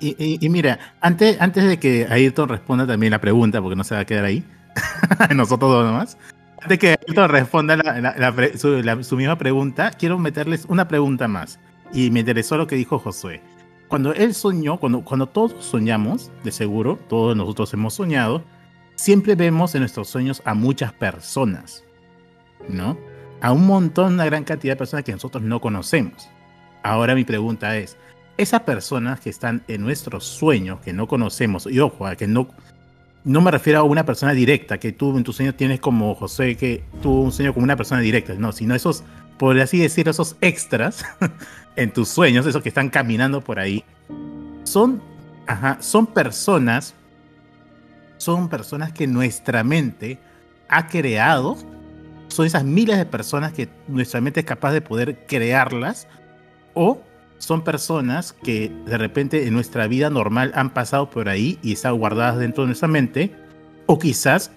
Y, mira, antes, antes de que Ayrton responda también la pregunta, porque no se va a quedar ahí, nosotros dos nomás, antes que Ayrton responda su, misma pregunta, quiero meterles una pregunta más. Y me interesó lo que dijo Josué. Cuando él soñó, cuando, cuando todos soñamos, de seguro, todos nosotros hemos soñado, siempre vemos en nuestros sueños a muchas personas, ¿no? A un montón, una gran cantidad de personas que nosotros no conocemos. Ahora mi pregunta es, esas personas que están en nuestros sueños, que no conocemos, y ojo, que no, no me refiero a una persona directa, que tú en tus sueños tienes como José, que tuvo un sueño como una persona directa, no, sino esos, por así decirlo, esos extras en tus sueños, esos que están caminando por ahí, son, ajá, son personas, son personas que nuestra mente ha creado, son esas miles de personas que nuestra mente es capaz de poder crearlas, o son personas que de repente en nuestra vida normal han pasado por ahí y están guardadas dentro de nuestra mente, o quizás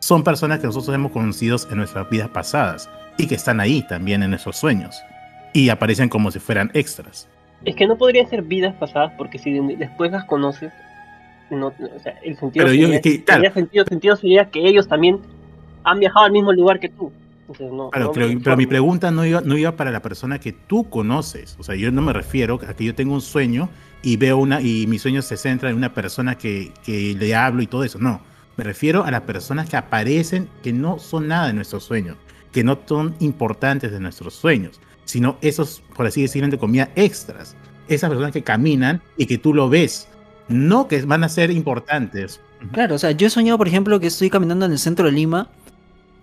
son personas que nosotros hemos conocido en nuestras vidas pasadas y que están ahí también en nuestros sueños y aparecen como si fueran extras. Es que no podrían ser vidas pasadas porque si después las conoces, no, o sea, el sentido, sería, sentido, sentido sería que ellos también han viajado al mismo lugar que tú pero, mi pregunta no iba, no iba para la persona que tú conoces. O sea, yo no me refiero a que yo tengo un sueño y veo una, y mi sueño se centra en una persona que, que le hablo y todo eso. No. Me refiero a las personas que aparecen que no son nada de nuestros sueños, que no son importantes de nuestros sueños, sino esos, por así decirlo, de comida extras. Esas personas que caminan y que tú lo ves, no que van a ser importantes. Claro, o sea, yo he soñado, por ejemplo, que estoy caminando en el centro de Lima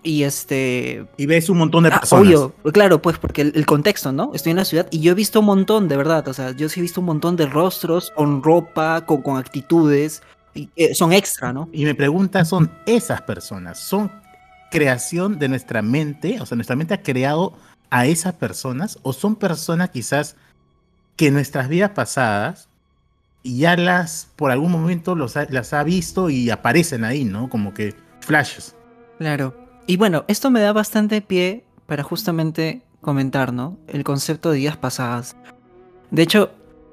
y este. Y ves un montón de ah, personas. obvio, claro, pues, porque el, contexto, ¿no? Estoy en la ciudad y yo he visto un montón, de verdad. O sea, yo sí he visto un montón de rostros con ropa, con, con actitudes. Y, eh, son extra, ¿no? Y me pregunta, ¿son esas personas? ¿Son creación de nuestra mente? O sea, ¿nuestra mente ha creado a esas personas? ¿O son personas quizás que en nuestras vidas pasadas ya las, por algún momento, los las ha visto y aparecen ahí, ¿no? Como que flashes. Claro. Y bueno, esto me da bastante pie para justamente comentar, ¿no? El concepto de días pasadas. De hecho,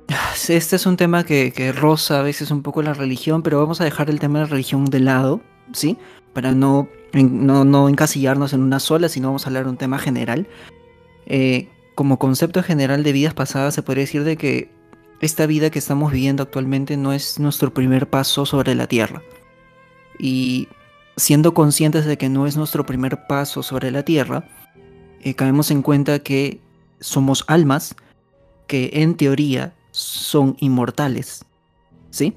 este es un tema que, que roza a veces un poco la religión, pero vamos a dejar el tema de la religión de lado, ¿sí? Para no, no, no encasillarnos en una sola, sino vamos a hablar de un tema general. Eh, como concepto general de vidas pasadas, se podría decir de que esta vida que estamos viviendo actualmente no es nuestro primer paso sobre la Tierra. Y siendo conscientes de que no es nuestro primer paso sobre la Tierra, eh, caemos en cuenta que somos almas que en teoría son inmortales. ¿Sí?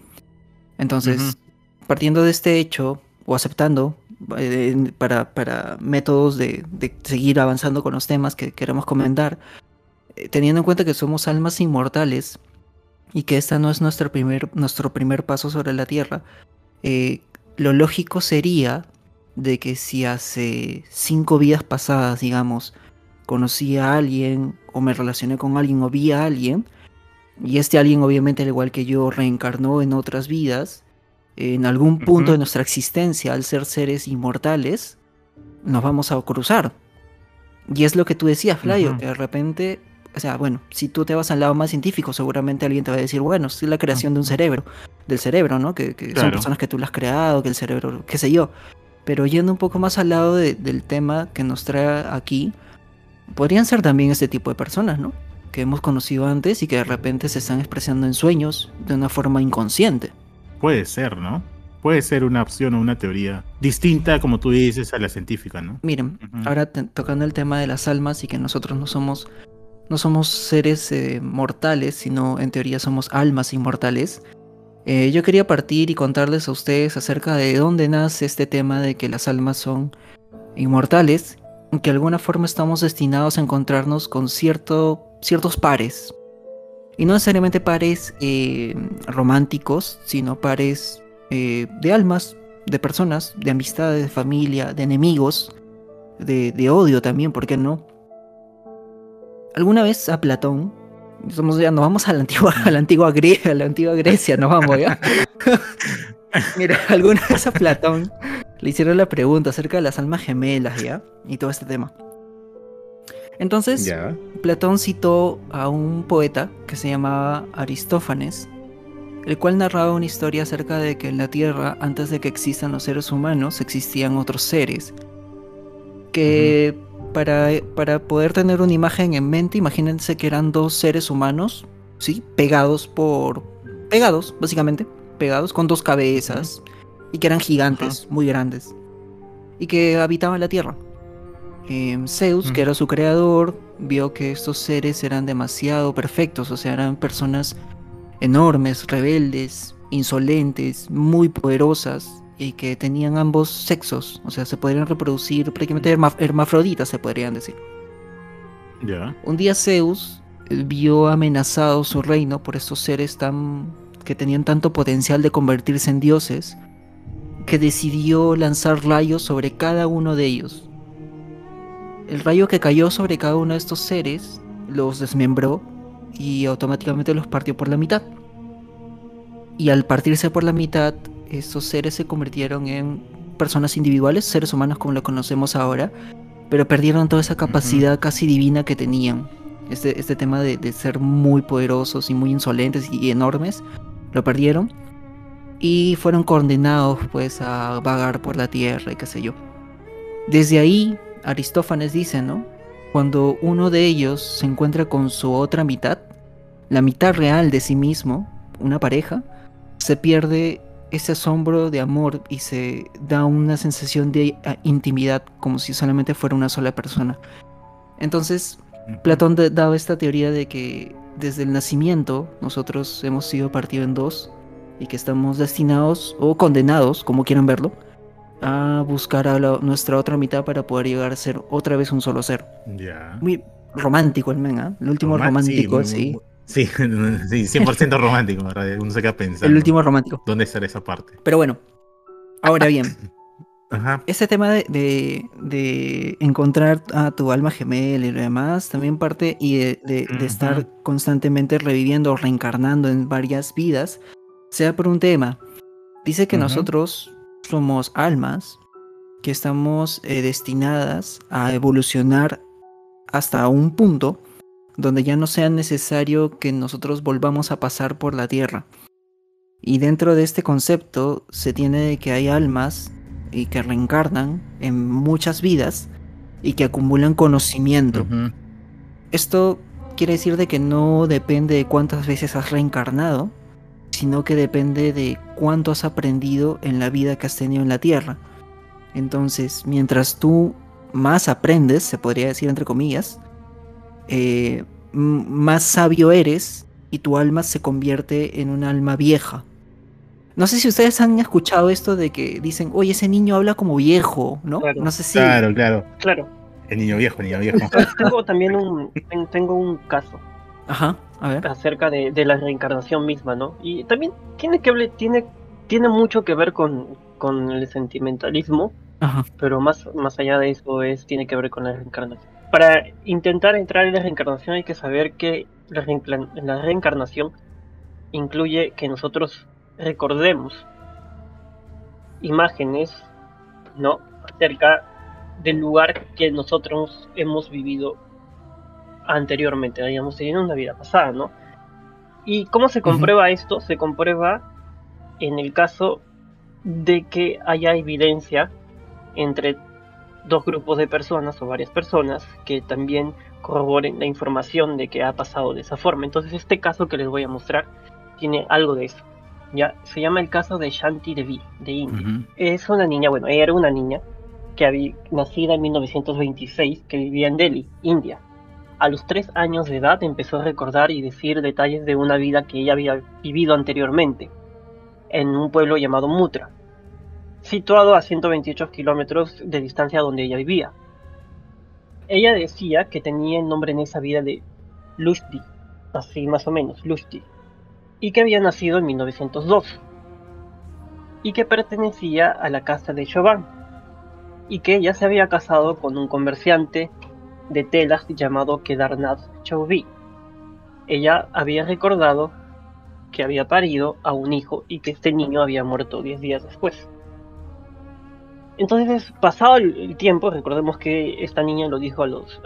Entonces, partiendo de este hecho, o aceptando eh, para, para, métodos de, seguir avanzando con los temas que queremos comentar, eh, teniendo en cuenta que somos almas inmortales y que esta no es nuestro primer, nuestro primer paso sobre la Tierra, lo lógico sería de que si hace cinco vidas pasadas, digamos, conocí a alguien o me relacioné con alguien o vi a alguien, y este alguien obviamente al igual que yo reencarnó en otras vidas, en algún punto de nuestra existencia, al ser seres inmortales, nos vamos a cruzar. Y es lo que tú decías, Flavio, que de repente o sea, bueno, si tú te vas al lado más científico, seguramente alguien te va a decir, bueno, es la creación de un cerebro, del cerebro, ¿no? Que, son personas que tú lo has creado, que el cerebro, qué sé yo. Pero yendo un poco más al lado del tema que nos trae aquí, podrían ser también este tipo de personas, ¿no? Que hemos conocido antes y que de repente se están expresando en sueños de una forma inconsciente. Puede ser, ¿no? Puede ser una opción o una teoría distinta, como tú dices, a la científica, ¿no? Miren, ahora tocando el tema de las almas y que nosotros no somos no somos seres eh, mortales, sino en teoría somos almas inmortales. Eh, yo quería partir y contarles a ustedes acerca de dónde nace este tema de que las almas son inmortales, que de alguna forma estamos destinados a encontrarnos con cierto, ciertos pares. Y no necesariamente pares eh, románticos, sino pares de almas, de personas, de amistades, de familia, de enemigos, de, de odio también, ¿por qué no? Alguna vez a Platón, somos ya, nos vamos a la antigua, a la antigua, Grecia, a la antigua Grecia, nos vamos ya. Mira, alguna vez a Platón le hicieron la pregunta acerca de las almas gemelas, ¿ya? Y todo este tema. Entonces, Platón citó a un poeta que se llamaba Aristófanes, el cual narraba una historia acerca de que en la Tierra, antes de que existan los seres humanos, existían otros seres. Que para, para poder tener una imagen en mente, imagínense que eran dos seres humanos, ¿sí? Pegados por... Pegados, básicamente. Pegados con dos cabezas. Y que eran gigantes, muy grandes. Y que habitaban la Tierra. Em, Zeus, que era su creador, vio que estos seres eran demasiado perfectos, o sea, eran personas enormes, rebeldes, insolentes, muy poderosas y que tenían ambos sexos, o sea, se podrían reproducir prácticamente hermafroditas, se podrían decir. Ya. Un día Zeus vio amenazado su reino por estos seres tan que tenían tanto potencial de convertirse en dioses que decidió lanzar rayos sobre cada uno de ellos. El rayo que cayó sobre cada uno de estos seres los desmembró y automáticamente los partió por la mitad. Y al partirse por la mitad, estos seres se convirtieron en personas individuales, seres humanos como lo conocemos ahora, pero perdieron toda esa capacidad casi divina que tenían. Este, este tema de, de, ser muy poderosos y muy insolentes y enormes, lo perdieron. Y fueron condenados pues a vagar por la tierra y qué sé yo. Desde ahí, Aristófanes dice, ¿no? Cuando uno de ellos se encuentra con su otra mitad, la mitad real de sí mismo, una pareja, se pierde ese asombro de amor y se da una sensación de ah, intimidad como si solamente fuera una sola persona. Entonces, Platón daba esta teoría de que desde el nacimiento nosotros hemos sido partidos en dos y que estamos destinados o condenados, como quieran verlo, a buscar a nuestra otra mitad para poder llegar a ser otra vez un solo ser. Ya. Muy romántico el men, ¿ah? El último romántico, sí. Sí, sí, 100% romántico, ¿verdad? Uno se queda pensando. El último romántico. ¿Dónde estará esa parte? Pero bueno, ahora bien. Ajá. Ese tema de, de, encontrar a tu alma gemela y lo demás también parte y de, estar constantemente reviviendo o reencarnando en varias vidas, sea por un tema. Dice que nosotros somos almas que estamos eh, destinadas a evolucionar hasta un punto donde ya no sea necesario que nosotros volvamos a pasar por la tierra. Y dentro de este concepto se tiene que hay almas y que reencarnan en muchas vidas y que acumulan conocimiento. Esto quiere decir de que no depende de cuántas veces has reencarnado, sino que depende de cuánto has aprendido en la vida que has tenido en la Tierra. Entonces, mientras tú más aprendes, se podría decir entre comillas, eh, más sabio eres y tu alma se convierte en un alma vieja. No sé si ustedes han escuchado esto de que dicen, oye, ese niño habla como viejo, ¿no? Claro, no sé si... Claro, claro. Claro. El niño viejo, el niño viejo. tengo también un, tengo un caso. Ajá, a ver. Acerca de, la reencarnación misma, ¿no? Y también tiene que tiene, tiene mucho que ver con, con el sentimentalismo, Ajá. pero más, más allá de eso es, tiene que ver con la reencarnación. Para intentar entrar en la reencarnación hay que saber que la, la reencarnación incluye que nosotros recordemos imágenes, ¿no? Acerca del lugar que nosotros hemos vivido anteriormente, habíamos tenido una vida pasada, ¿no? ¿Y cómo se comprueba esto? Se comprueba en el caso de que haya evidencia entre dos grupos de personas o varias personas que también corroboren la información de que ha pasado de esa forma. Entonces este caso que les voy a mostrar tiene algo de eso. Ya se llama el caso de Shanti Devi de India. Es una niña, bueno, ella era una niña que había nacida en 1926 que vivía en Delhi, India. A los tres años de edad empezó a recordar y decir detalles de una vida que ella había vivido anteriormente, en un pueblo llamado Mutra, situado a 128 kilómetros de distancia donde ella vivía. Ella decía que tenía el nombre en esa vida de Lushti, así más o menos, Lushti, y que había nacido en 1902, y que pertenecía a la casa de Chauvin, y que ella se había casado con un comerciante de telas llamado Kedarnath Chauvi. Ella había recordado que había parido a un hijo y que este niño había muerto 10 días después. Entonces, pasado el tiempo, recordemos que esta niña lo dijo a los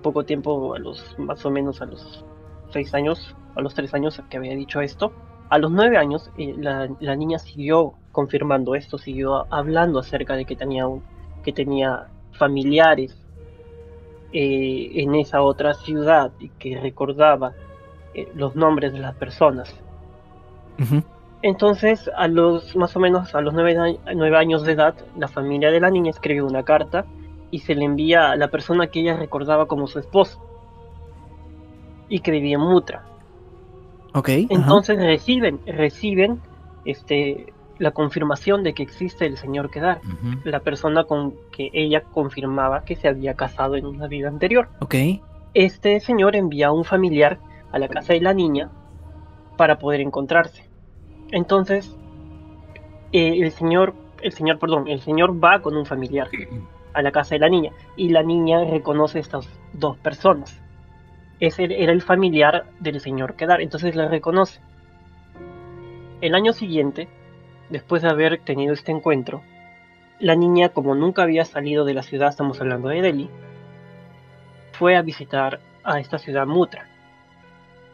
poco tiempo, a los más o menos a los seis años, a los tres años que había dicho esto, a los nueve años eh, la, niña siguió confirmando esto, siguió hablando acerca de que tenía, que tenía familiares eh, en esa otra ciudad y que recordaba eh, los nombres de las personas. Entonces, a los más o menos a los nueve, nueve, años de edad, la familia de la niña escribe una carta y se le envía a la persona que ella recordaba como su esposo y que vivía en Mutra. Ok. Entonces reciben, reciben este la confirmación de que existe el señor Kedar, la persona con que ella confirmaba que se había casado en una vida anterior. Ok. Este señor envía a un familiar a la casa de la niña para poder encontrarse. Entonces, eh, el señor, el señor, perdón, el señor va con un familiar a la casa de la niña y la niña reconoce a estas dos personas. Ese era el familiar del señor Kedar, entonces la reconoce. El año siguiente, después de haber tenido este encuentro, la niña, como nunca había salido de la ciudad, estamos hablando de Delhi, fue a visitar a esta ciudad Mutra.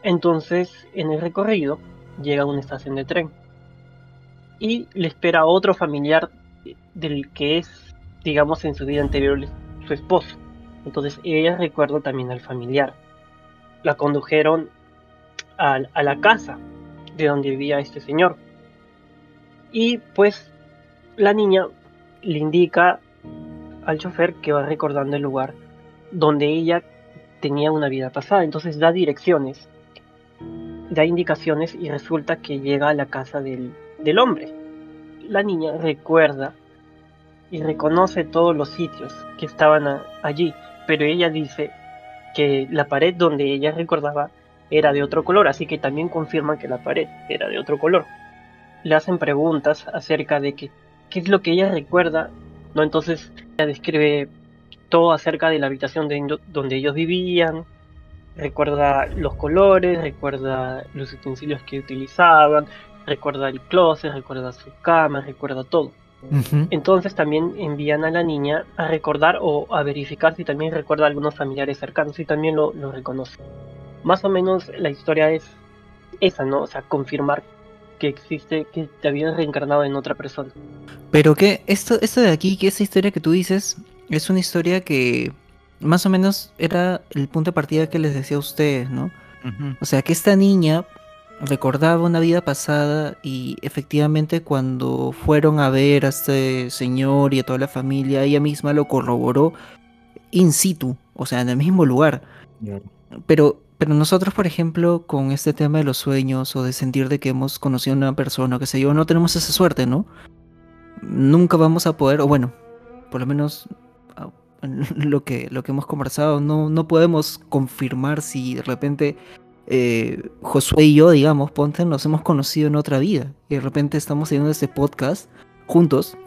Entonces, en el recorrido, llega a una estación de tren y le espera otro familiar del que es, digamos, en su vida anterior su esposo. Entonces, ella recuerda también al familiar. La condujeron a, a la casa de donde vivía este señor y pues la niña le indica al chofer que va recordando el lugar donde ella tenía una vida pasada. Entonces da direcciones, da indicaciones y resulta que llega a la casa del, del hombre. La niña recuerda y reconoce todos los sitios que estaban allí, pero ella dice que la pared donde ella recordaba era de otro color, así que también confirma que la pared era de otro color le hacen preguntas acerca de qué es lo que ella recuerda, ¿no? Entonces ella describe todo acerca de la habitación de, donde ellos vivían, recuerda los colores, recuerda los utensilios que utilizaban, recuerda el closet, recuerda su cama, recuerda todo. Entonces también envían a la niña a recordar o a verificar si también recuerda a algunos familiares cercanos y también lo, lo reconoce. Más o menos la historia es esa, ¿no? O sea, confirmar que existe, que te habías reencarnado en otra persona. Pero que esto, esto de aquí, que esa historia que tú dices, es una historia que más o menos era el punto de partida que les decía a ustedes, ¿no? O sea, que esta niña recordaba una vida pasada y efectivamente cuando fueron a ver a este señor y a toda la familia, ella misma lo corroboró in situ, o sea, en el mismo lugar. Pero pero nosotros, por ejemplo, con este tema de los sueños o de sentir de que hemos conocido a una persona o qué sé yo, no tenemos esa suerte, ¿no? Nunca vamos a poder, o bueno, por lo menos lo que, lo que hemos conversado, no, no podemos confirmar si de repente eh, Josué y yo, digamos, ponte, nos hemos conocido en otra vida y de repente estamos haciendo este podcast juntos,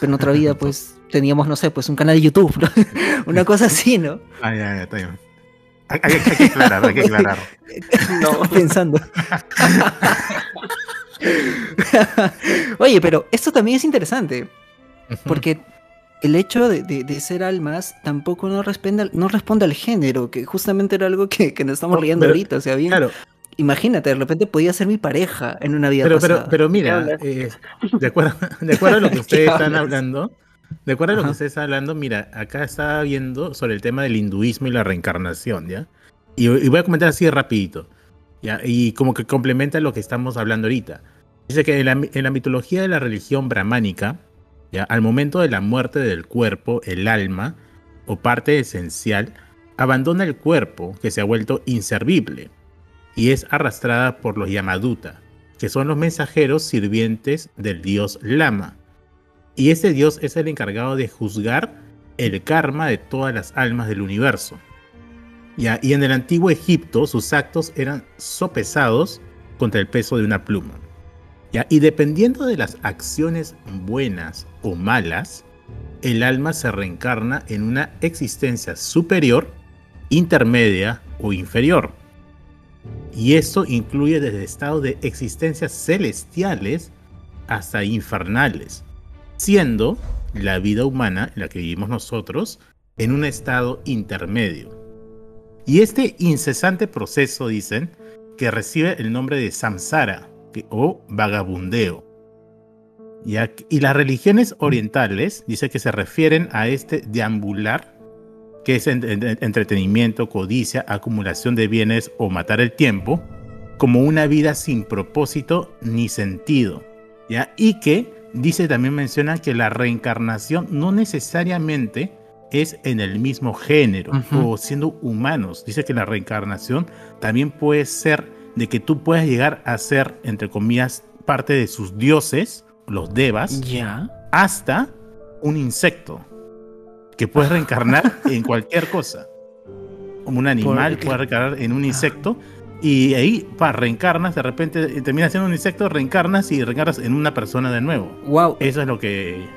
pero en otra vida pues teníamos, no sé, pues un canal de YouTube, una cosa así, ¿no? Ah, ya, ya, está bien. Hay, que aclarar, hay que aclarar. No, pensando. Oye, pero esto también es interesante. Porque el hecho de, ser almas tampoco no responde, no responde al género, que justamente era algo que, nos estamos riendo ahorita. O sea, bien. Imagínate, de repente podía ser mi pareja en una vida pero, pasada. Pero, pero mira, eh, de, acuerdo, de acuerdo a lo que ustedes están hablando, de acuerdo a lo que usted está hablando, mira, acá está viendo sobre el tema del hinduismo y la reencarnación, ¿ya? Y, voy a comentar así de rapidito, ¿ya? Y como que complementa lo que estamos hablando ahorita. Dice que en la, mitología de la religión brahmánica, Al momento de la muerte del cuerpo, el alma, o parte esencial, abandona el cuerpo que se ha vuelto inservible y es arrastrada por los Yamaduta, que son los mensajeros sirvientes del dios Lama y ese Dios es el encargado de juzgar el karma de todas las almas del universo. ¿Ya? Y en el antiguo Egipto sus actos eran sopesados contra el peso de una pluma. ¿Ya? Y dependiendo de las acciones buenas o malas, el alma se reencarna en una existencia superior, intermedia o inferior. Y esto incluye desde estados de existencias celestiales hasta infernales siendo la vida humana, la que vivimos nosotros, en un estado intermedio. Y este incesante proceso, dicen, que recibe el nombre de samsara o vagabundeo. Y, las religiones orientales, dice que se refieren a este deambular, que es entretenimiento, codicia, acumulación de bienes o matar el tiempo, como una vida sin propósito ni sentido. ¿ya? Y que dice también menciona que la reencarnación no necesariamente es en el mismo género o siendo humanos. Dice que la reencarnación también puede ser de que tú puedas llegar a ser, entre comillas, parte de sus dioses, los devas, ¿Ya? hasta un insecto que puedes reencarnar en cualquier cosa. Como un animal, puedes reencarnar en un insecto. Y ahí, para reencarnas, de repente terminas siendo un insecto, reencarnas y reencarnas en una persona de nuevo. Wow. Eso es lo que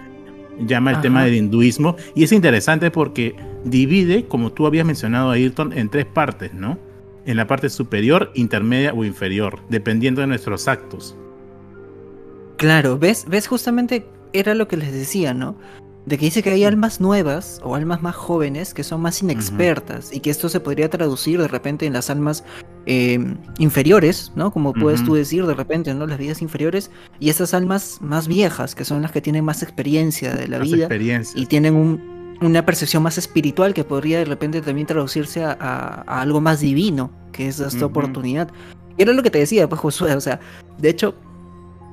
llama el tema del hinduismo. Y es interesante porque divide, como tú habías mencionado, Ayrton, en tres partes, ¿no? En la parte superior, intermedia o inferior, dependiendo de nuestros actos. Claro, ¿ves? ¿Ves? Justamente era lo que les decía, ¿no? De que dice que hay almas nuevas o almas más jóvenes que son más inexpertas y que esto se podría traducir de repente en las almas em, inferiores, ¿no? Como puedes tú decir de repente, ¿no? Las vidas inferiores y esas almas más viejas que son las que tienen más experiencia de la vida y tienen una percepción más espiritual que podría de repente también traducirse a, algo más divino, que es esta oportunidad. Y era lo que te decía, pues Josué, o sea, de hecho,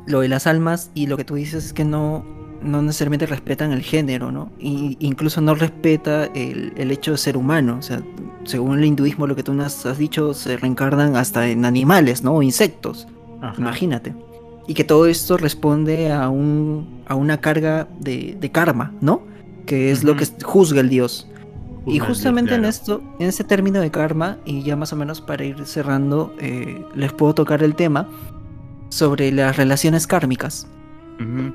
lo de las almas y lo que tú dices es que no, no necesariamente respetan el género, ¿no? Y incluso no respeta el, hecho de ser humano. O sea, según el hinduismo, lo que tú nos has dicho, se reencarnan hasta en animales, ¿no? O insectos. Imagínate. Y que todo esto responde a, un, a una carga de, karma, ¿no? Que es lo que juzga el dios. y justamente en esto, en ese término de karma, y ya más o menos para ir cerrando, eh, les puedo tocar el tema sobre las relaciones kármicas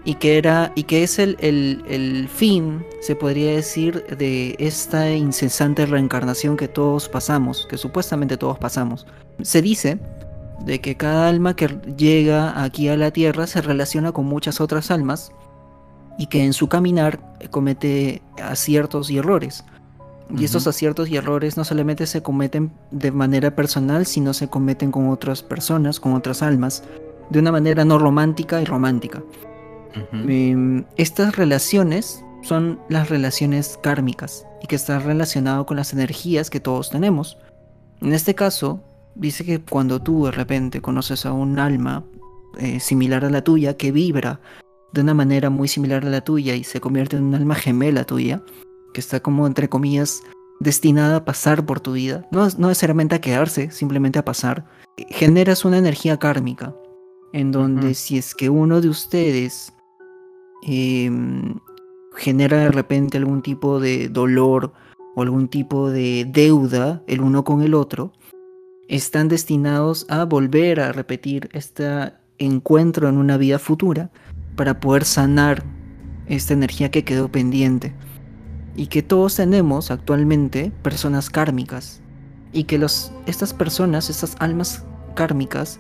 y que era y que es el, el, fin, se podría decir, de esta incesante reencarnación que todos pasamos, que supuestamente todos pasamos. Se dice de que cada alma que llega aquí a la Tierra se relaciona con muchas otras almas y que en su caminar comete aciertos y errores. Y estos aciertos y errores no solamente se cometen de manera personal, sino se cometen con otras personas, con otras almas, de una manera no romántica y romántica. Em, estas relaciones son las relaciones kármicas y que están relacionado con las energías que todos tenemos. En este caso, dice que cuando tú de repente conoces a un alma eh, similar a la tuya, que vibra de una manera muy similar a la tuya y se convierte en un alma gemela tuya, que está como entre comillas destinada a pasar por tu vida, no, no necesariamente a quedarse, simplemente a pasar, generas una energía kármica, en donde si es que uno de ustedes Em, genera de repente algún tipo de dolor o algún tipo de deuda el uno con el otro, están destinados a volver a repetir este encuentro en una vida futura para poder sanar esta energía que quedó pendiente. Y que todos tenemos actualmente personas kármicas. Y que los, estas personas, estas almas kármicas,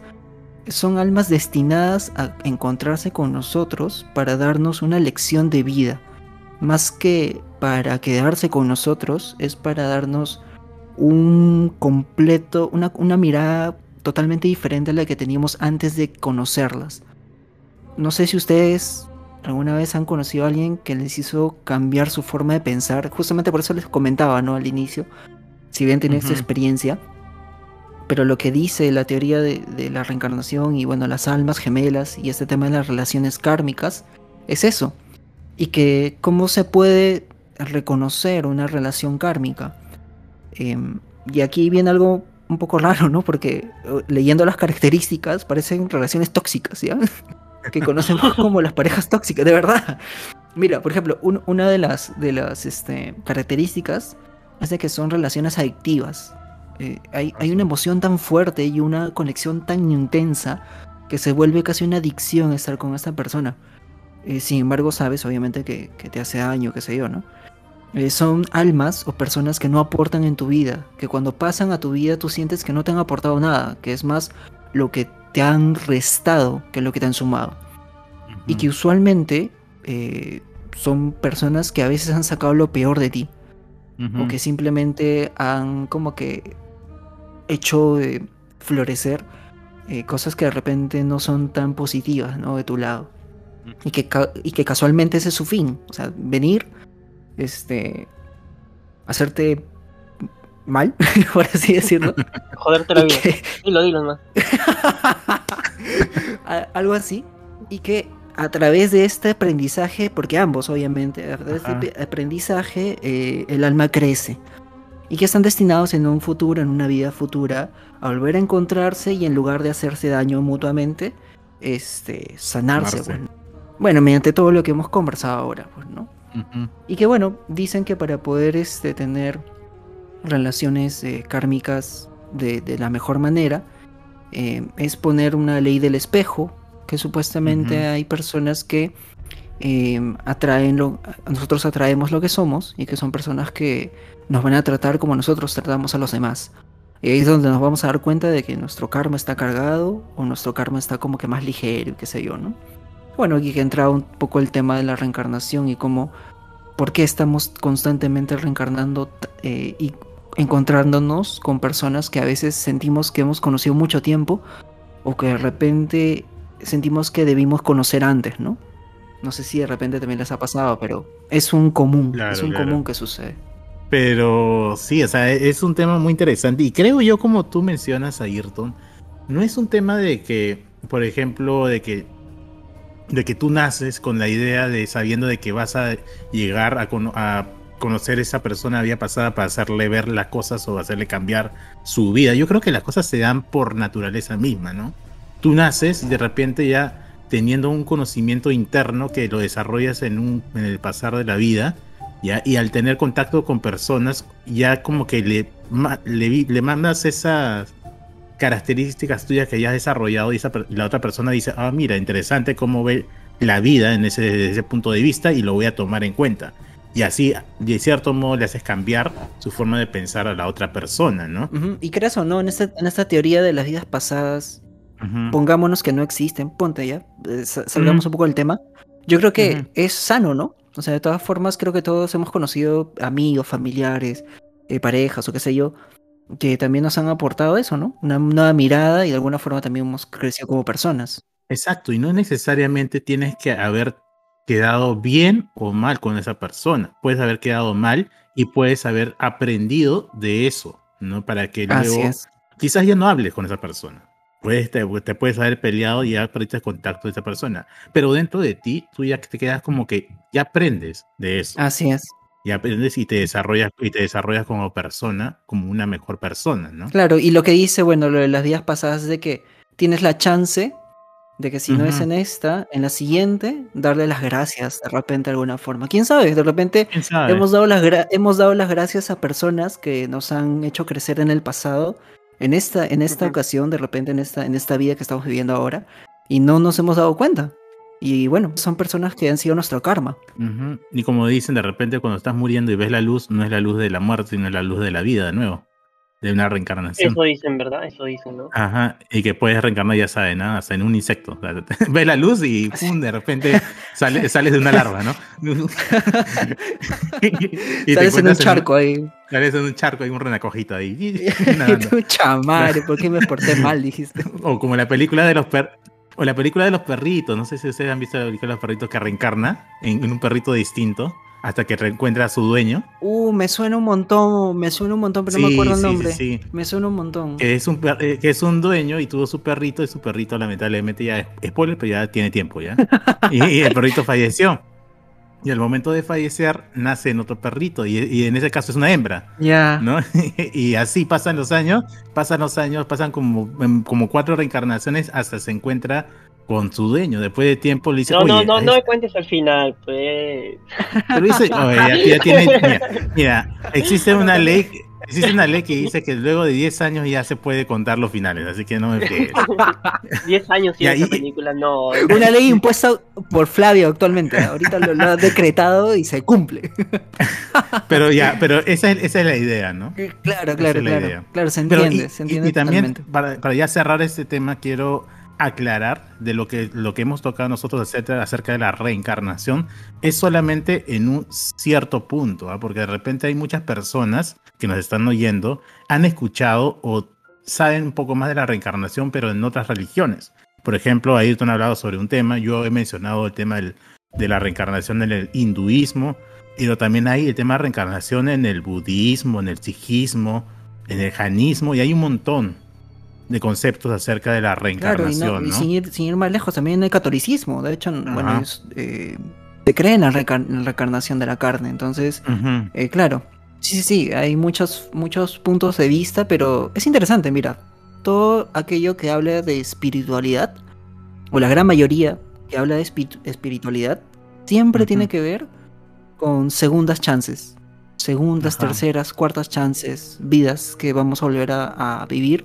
son almas destinadas a encontrarse con nosotros para darnos una lección de vida. Más que para quedarse con nosotros, es para darnos un completo, una, una mirada totalmente diferente a la que teníamos antes de conocerlas. No sé si ustedes alguna vez han conocido a alguien que les hizo cambiar su forma de pensar. Justamente por eso les comentaba, ¿no? Al inicio, si bien tienen esta experiencia pero lo que dice la teoría de, la reencarnación y bueno, las almas gemelas y este tema de las relaciones kármicas es eso. Y que cómo se puede reconocer una relación kármica. Em, y aquí viene algo un poco raro, ¿no? Porque eh, leyendo las características parecen relaciones tóxicas, ¿ya? que conocemos como las parejas tóxicas, de verdad. Mira, por ejemplo, una de las, de las este, características es de que son relaciones adictivas. Eh, hay, una emoción tan fuerte y una conexión tan intensa que se vuelve casi una adicción estar con esta persona. Eh, sin embargo, sabes obviamente que, te hace daño, qué sé yo, ¿no? Eh, son almas o personas que no aportan en tu vida, que cuando pasan a tu vida tú sientes que no te han aportado nada, que es más lo que te han restado que lo que te han sumado. Y que usualmente son personas que a veces han sacado lo peor de ti. O que simplemente han como que hecho florecer eh, cosas que de repente no son tan positivas, ¿no? De tu lado. Y que, y que casualmente ese es su fin. O sea, venir, este, hacerte mal, por así decirlo. Joderte la vida. Dilo, dilo más. Algo así. Y que a través de este aprendizaje, porque ambos obviamente, a través de este aprendizaje eh, el alma crece. Y que están destinados en un futuro, en una vida futura, a volver a encontrarse y en lugar de hacerse daño mutuamente, este, sanarse. Bueno. bueno, mediante todo lo que hemos conversado ahora, pues, ¿no? Y que bueno, dicen que para poder este, tener relaciones eh, kármicas de, la mejor manera, eh, es poner una ley del espejo, que supuestamente hay personas que eh, atraen lo, nosotros atraemos lo que somos y que son personas que nos van a tratar como nosotros tratamos a los demás. Y ahí es donde nos vamos a dar cuenta de que nuestro karma está cargado o nuestro karma está como que más ligero qué sé yo, ¿no? Bueno, aquí que entra un poco el tema de la reencarnación y cómo, por qué estamos constantemente reencarnando y encontrándonos con personas que a veces sentimos que hemos conocido mucho tiempo o que de repente sentimos que debimos conocer antes, ¿no? No sé si de repente también les ha pasado, pero es un común, es un común que sucede. Pero sí, o sea, es un tema muy interesante y creo yo como tú mencionas a Ayrton, no es un tema de que, por ejemplo, de que de que tú naces con la idea de sabiendo de que vas a llegar a, a conocer a esa persona había pasada para hacerle ver las cosas o hacerle cambiar su vida. Yo creo que las cosas se dan por naturaleza misma, ¿no? Tú naces y de repente ya teniendo un conocimiento interno que lo desarrollas en, un, en el pasar de la vida, ¿ya? y al tener contacto con personas, ya como que le, le, mandas esas características tuyas que ya has desarrollado y, la otra persona dice, ah, mira, interesante cómo ve la vida desde ese punto de vista y lo voy a tomar en cuenta. Y así, de cierto modo, le haces cambiar su forma de pensar a la otra persona, ¿no? Y crees o no, en esta, en esta teoría de las vidas pasadas, pongámonos que no existen, ponte ya, eh, salgamos un poco del tema. Yo creo que es sano, ¿no? O sea, de todas formas, creo que todos hemos conocido amigos, familiares, eh, parejas o qué sé yo, que también nos han aportado eso, ¿no? Una nueva mirada y de alguna forma también hemos crecido como personas. Exacto, y no necesariamente tienes que haber quedado bien o mal con esa persona. Puedes haber quedado mal y puedes haber aprendido de eso, ¿no? Para que luego quizás ya no hables con esa persona. Puedes, te, puedes haber peleado y ya perdiste contacto de esa persona. Pero dentro de ti, tú ya te quedas como que ya aprendes de eso. Así es. Y aprendes y te desarrollas y te desarrollas como persona, como una mejor persona, ¿no? Claro, y lo que dice, bueno, lo de las días pasadas es de que tienes la chance de que si no es en esta, en la siguiente, darle las gracias de repente de alguna forma. ¿Quién sabe? De repente Hemos, dado las hemos dado las gracias a personas que nos han hecho crecer en el pasado, en esta, en esta ocasión, de repente en esta, en esta vida que estamos viviendo ahora, y no nos hemos dado cuenta. Y bueno, son personas que han sido nuestro karma. Y como dicen, de repente cuando estás muriendo y ves la luz, no es la luz de la muerte, sino es la luz de la vida de nuevo de una reencarnación. Eso dicen, ¿verdad? Eso dicen, ¿no? Ajá, y que puedes reencarnar, ya sabes, nada, hasta en un insecto. Ves la luz y pum, de repente sales de una larva, ¿no? y, sales en un charco ahí. Sales en un charco, hay un renacojito ahí. tu chamare, ¿por qué me porté mal? Dijiste. O como la película de los per o la película de los perritos, no sé si ustedes han visto la película de los perritos que reencarna en un perrito distinto hasta que reencuentra a su dueño. Uh, me suena un montón, me suena un montón, pero no me acuerdo el nombre. Sí. Me suena un montón. Que es un, eh, que es un dueño y tuvo su perrito y su perrito lamentablemente ya es spoiler, pero ya tiene tiempo ya. y, el perrito falleció. Y al momento de fallecer nace en otro perrito y, en ese caso es una hembra. Ya. ¿no? y así pasan los años, pasan los años, pasan como, como cuatro reencarnaciones hasta se encuentra con su dueño. Después de tiempo le dice. No, no, no, no me cuentes al final, pues. Pero dice, ya, tiene, mira, existe una ley. Existe una ley que dice que luego de 10 años ya se puede contar los finales, así que no me pegues. 10 años y esa película no. Una ley impuesta por Flavio actualmente. Ahorita lo, ha decretado y se cumple. Pero ya, pero esa es, esa es la idea, ¿no? Claro, claro, claro. Claro, se entiende. se entiende y, también, para, para ya cerrar este tema, quiero aclarar de lo que, lo que hemos tocado nosotros acerca, acerca de la reencarnación es solamente en un cierto punto, ¿ah? porque de repente hay muchas personas que nos están oyendo, han escuchado o saben un poco más de la reencarnación, pero en otras religiones. Por ejemplo, Ayrton ha hablado sobre un tema, yo he mencionado el tema de la reencarnación en el hinduismo, pero también hay el tema de reencarnación en el budismo, en el sijismo, en el janismo, y hay un montón de conceptos acerca de la reencarnación. y, Sin, ir, más lejos, también el catolicismo, de hecho, bueno, eh, se cree en la, reencarnación de la carne, entonces, eh, claro, sí, sí, sí, hay muchos, muchos puntos de vista, pero es interesante, mira, todo aquello que habla de espiritualidad, o la gran mayoría que habla de espiritualidad, siempre tiene que ver con segundas chances. Segundas, terceras, cuartas chances, vidas que vamos a volver a, vivir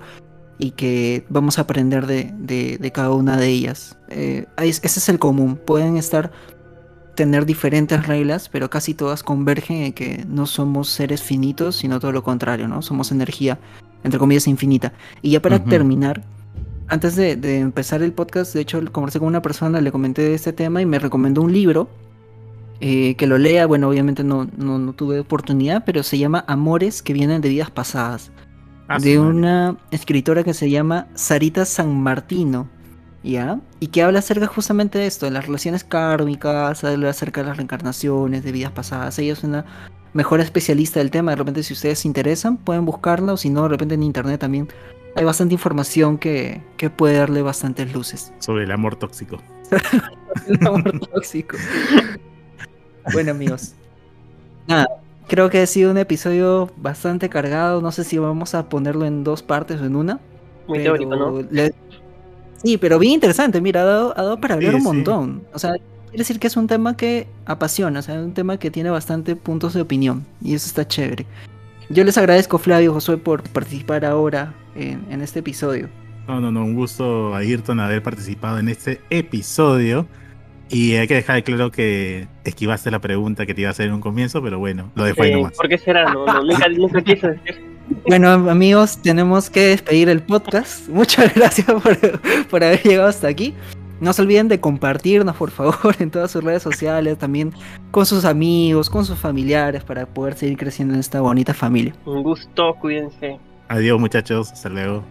y que vamos a aprender de, cada una de ellas. Eh, ese es el común. Pueden estar tener diferentes reglas, pero casi todas convergen en que no somos seres finitos, sino todo lo contrario, ¿no? Somos energía entre comillas, infinita. Y ya para terminar, antes de, empezar el podcast, de hecho, conversé con una persona, le comenté de este tema y me recomendó un libro eh, que lo lea. Bueno, obviamente no, no, tuve oportunidad, pero se llama Amores que vienen de vidas pasadas. Ah, de una escritora que se llama Sarita San Martino. ¿Ya? Y que habla acerca justamente de esto, de las relaciones kármicas, habla acerca de las reencarnaciones, de vidas pasadas. Ella es una mejor especialista del tema. De repente, si ustedes se interesan, pueden buscarla. O si no, de repente en internet también hay bastante información que, puede darle bastantes luces. Sobre el amor tóxico. el amor tóxico. bueno, amigos. Nada, creo que ha sido un episodio bastante cargado. No sé si vamos a ponerlo en dos partes o en una. Muy teórico, ¿no? Sí, pero bien interesante. Mira, ha dado, para hablar un montón. O sea, Quiere decir que es un tema que apasiona, o sea, un tema que tiene bastante puntos de opinión y eso está chévere. Yo les agradezco, Flavio, Josué, por participar ahora en, este episodio. No, no, no, un gusto Ayrton haber participado en este episodio. Y hay que dejar claro que esquivaste la pregunta que te iba a hacer en un comienzo, pero bueno, lo dejo ahí nomás. ¿Por qué será? No, nunca, nunca quise decir. Bueno, amigos, tenemos que despedir el podcast. Muchas gracias por, por haber llegado hasta aquí. No se olviden de compartirnos, por favor, en todas sus redes sociales, también con sus amigos, con sus familiares, para poder seguir creciendo en esta bonita familia. Un gusto, cuídense. Adiós muchachos, hasta luego.